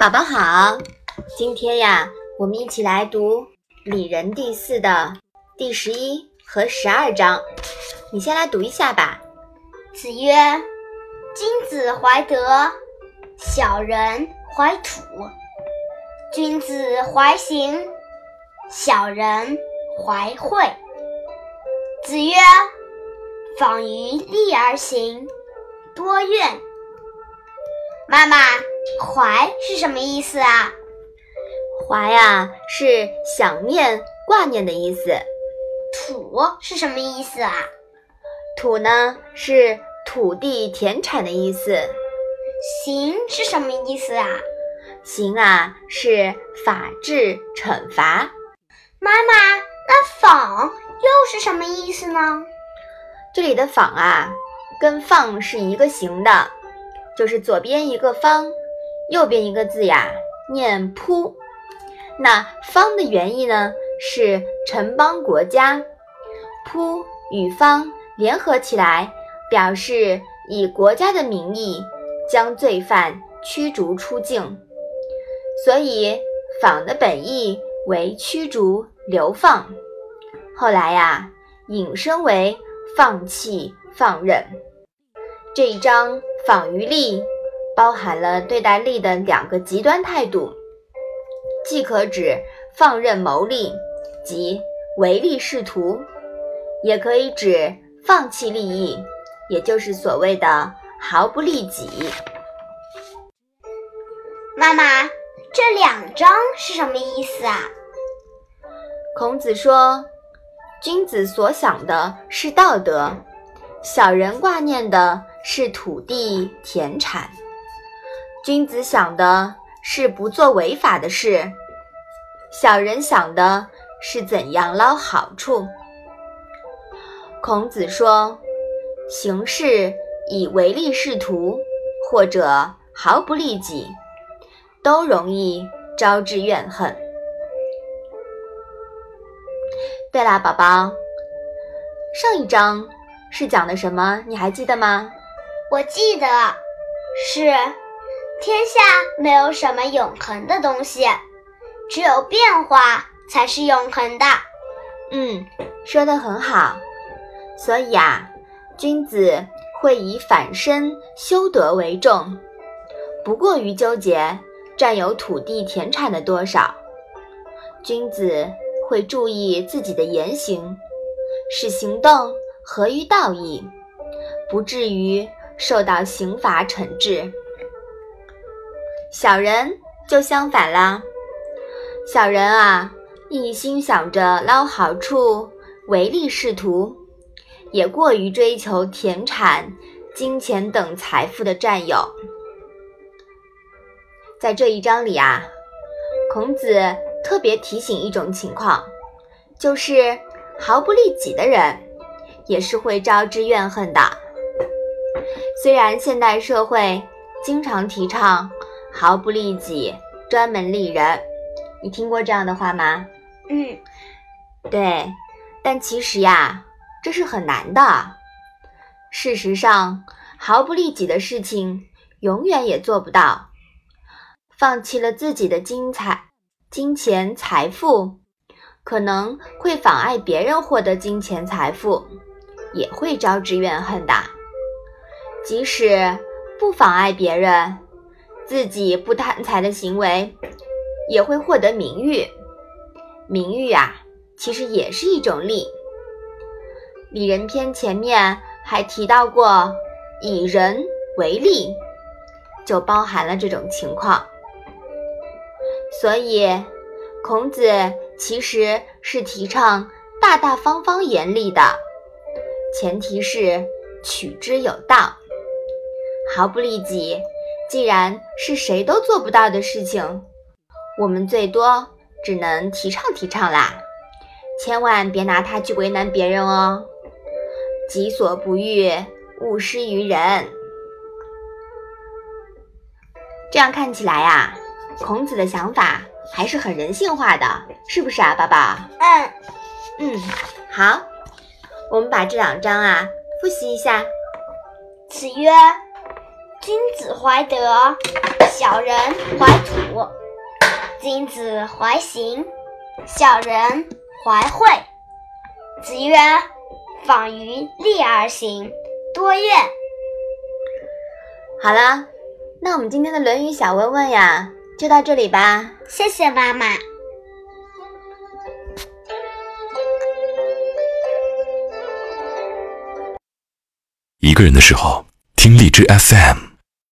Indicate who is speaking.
Speaker 1: 宝宝好，今天呀，我们一起来读《礼仁》第四的第十一和十二章。你先来读一下吧。
Speaker 2: 子曰：“君子怀德，小人怀土；君子怀行，小人怀惠。”子曰：“访于利而行，多怨。”妈妈。怀是什么意思啊？
Speaker 1: 怀呀，是想念、挂念的意思。
Speaker 2: 土是什么意思啊？
Speaker 1: 土呢，是土地、田产的意思。
Speaker 2: 刑是什么意思啊？
Speaker 1: 刑啊，是法治、惩罚。
Speaker 2: 妈妈，那仿又是什么意思呢？
Speaker 1: 这里的仿啊，跟放是一个形的，就是左边一个方。右边一个字呀，念扑。那方的原意呢，是城邦国家。扑与方联合起来，表示以国家的名义将罪犯驱逐出境。所以仿的本意为驱逐、流放。后来呀，引申为放弃、放任。这一章访于利。包含了对待利的两个极端态度，既可指放任谋利即唯利是图，也可以指放弃利益，也就是所谓的毫不利己。
Speaker 2: 妈妈，这两章是什么意思啊？
Speaker 1: 孔子说，君子所想的是道德，小人挂念的是土地田产。君子想的是不做违法的事，小人想的是怎样捞好处。孔子说：“行事以唯利是图，或者毫不利己，都容易招致怨恨。”对啦，宝宝，上一章是讲的什么？你还记得吗？
Speaker 2: 我记得是。天下没有什么永恒的东西，只有变化才是永恒的。
Speaker 1: 嗯，说的很好。所以啊，君子会以反身修德为重，不过于纠结占有土地田产的多少。君子会注意自己的言行，使行动合于道义，不至于受到刑罚惩治。小人就相反啦，小人啊，一心想着捞好处、唯利是图，也过于追求田产、金钱等财富的占有。在这一章里啊，孔子特别提醒一种情况，就是毫不利己的人，也是会招致怨恨的。虽然现代社会经常提倡。毫不利己，专门利人。你听过这样的话吗？
Speaker 2: 嗯，
Speaker 1: 对。但其实呀，这是很难的。事实上，毫不利己的事情永远也做不到。放弃了自己的金财、金钱、财富，可能会妨碍别人获得金钱财富，也会招致怨恨的。即使不妨碍别人。自己不贪财的行为，也会获得名誉。名誉啊，其实也是一种利。礼仁篇前面还提到过，以人为利，就包含了这种情况。所以，孔子其实是提倡大大方方严厉的，前提是取之有道，毫不利己。既然是谁都做不到的事情，我们最多只能提倡提倡啦，千万别拿它去为难别人哦。己所不欲，勿施于人。这样看起来呀，孔子的想法还是很人性化的，是不是啊，爸爸？
Speaker 2: 嗯
Speaker 1: 嗯，好，我们把这两章啊复习一下。
Speaker 2: 子曰。君子怀德，小人怀土；君子怀行，小人怀惠。子曰：“访于利而行，多怨。”
Speaker 1: 好了，那我们今天的《论语》小问问呀，就到这里吧。
Speaker 2: 谢谢妈妈。
Speaker 3: 一个人的时候，听荔枝 FM。